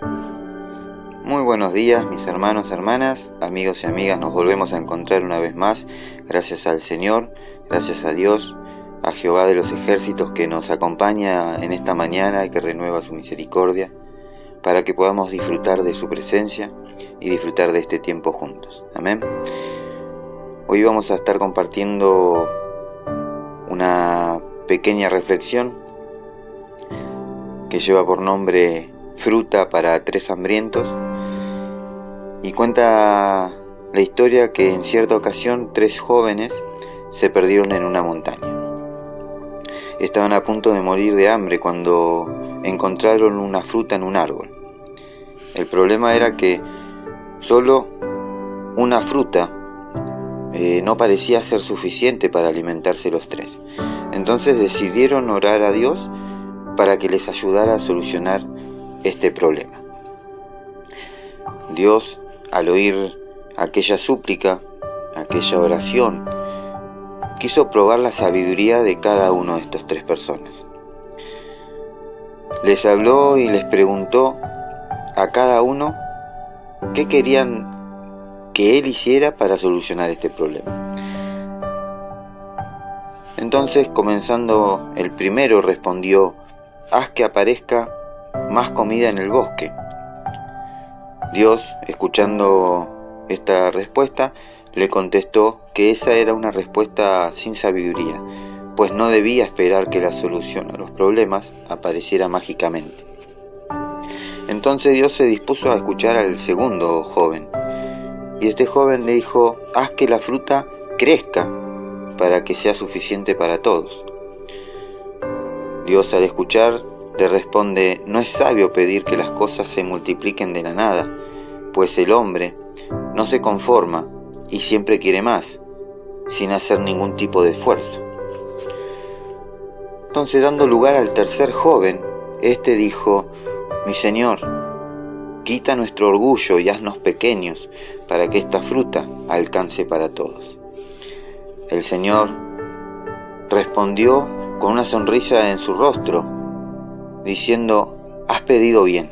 Muy buenos días mis hermanos, hermanas, amigos y amigas, nos volvemos a encontrar una vez más, gracias al Señor, gracias a Dios, a Jehová de los ejércitos que nos acompaña en esta mañana y que renueva su misericordia, para que podamos disfrutar de su presencia y disfrutar de este tiempo juntos. Amén. Hoy vamos a estar compartiendo una pequeña reflexión que lleva por nombre Fruta para tres hambrientos y cuenta la historia que en cierta ocasión tres jóvenes se perdieron en una montaña. Estaban a punto de morir de hambre cuando encontraron una fruta en un árbol. El problema era que solo una fruta eh, no parecía ser suficiente para alimentarse los tres. Entonces decidieron orar a Dios para que les ayudara a solucionar este problema. Dios, al oír aquella súplica, aquella oración, quiso probar la sabiduría de cada uno de estas tres personas. Les habló y les preguntó a cada uno qué querían que él hiciera para solucionar este problema. Entonces, comenzando el primero, respondió, haz que aparezca más comida en el bosque. Dios, escuchando esta respuesta, le contestó que esa era una respuesta sin sabiduría, pues no debía esperar que la solución a los problemas apareciera mágicamente. Entonces Dios se dispuso a escuchar al segundo joven, y este joven le dijo, haz que la fruta crezca para que sea suficiente para todos. Dios al escuchar le responde, no es sabio pedir que las cosas se multipliquen de la nada, pues el hombre no se conforma y siempre quiere más, sin hacer ningún tipo de esfuerzo. Entonces, dando lugar al tercer joven, éste dijo, mi Señor, quita nuestro orgullo y haznos pequeños para que esta fruta alcance para todos. El Señor respondió con una sonrisa en su rostro diciendo, has pedido bien,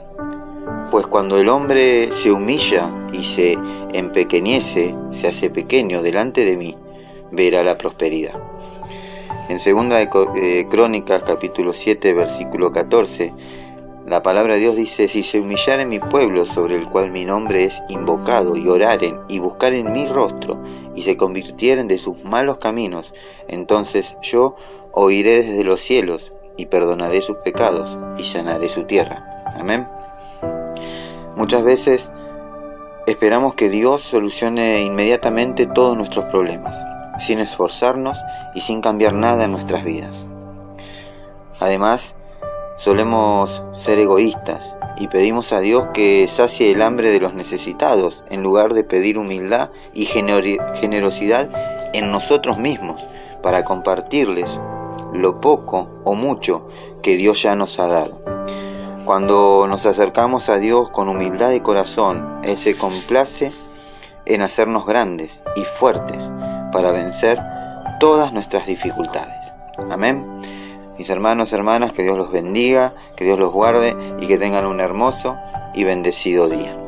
pues cuando el hombre se humilla y se empequeñece, se hace pequeño delante de mí, verá la prosperidad. En segunda de eh, Crónicas capítulo 7 versículo 14, la palabra de Dios dice, si se humillaren mi pueblo sobre el cual mi nombre es invocado y oraren y buscaren mi rostro y se convirtieren de sus malos caminos, entonces yo oiré desde los cielos y perdonaré sus pecados y sanaré su tierra. Amén. Muchas veces esperamos que Dios solucione inmediatamente todos nuestros problemas, sin esforzarnos y sin cambiar nada en nuestras vidas. Además, solemos ser egoístas y pedimos a Dios que sacie el hambre de los necesitados en lugar de pedir humildad y generosidad en nosotros mismos para compartirles lo poco o mucho que Dios ya nos ha dado. Cuando nos acercamos a Dios con humildad de corazón, Él se complace en hacernos grandes y fuertes para vencer todas nuestras dificultades. Amén. Mis hermanos, hermanas, que Dios los bendiga, que Dios los guarde y que tengan un hermoso y bendecido día.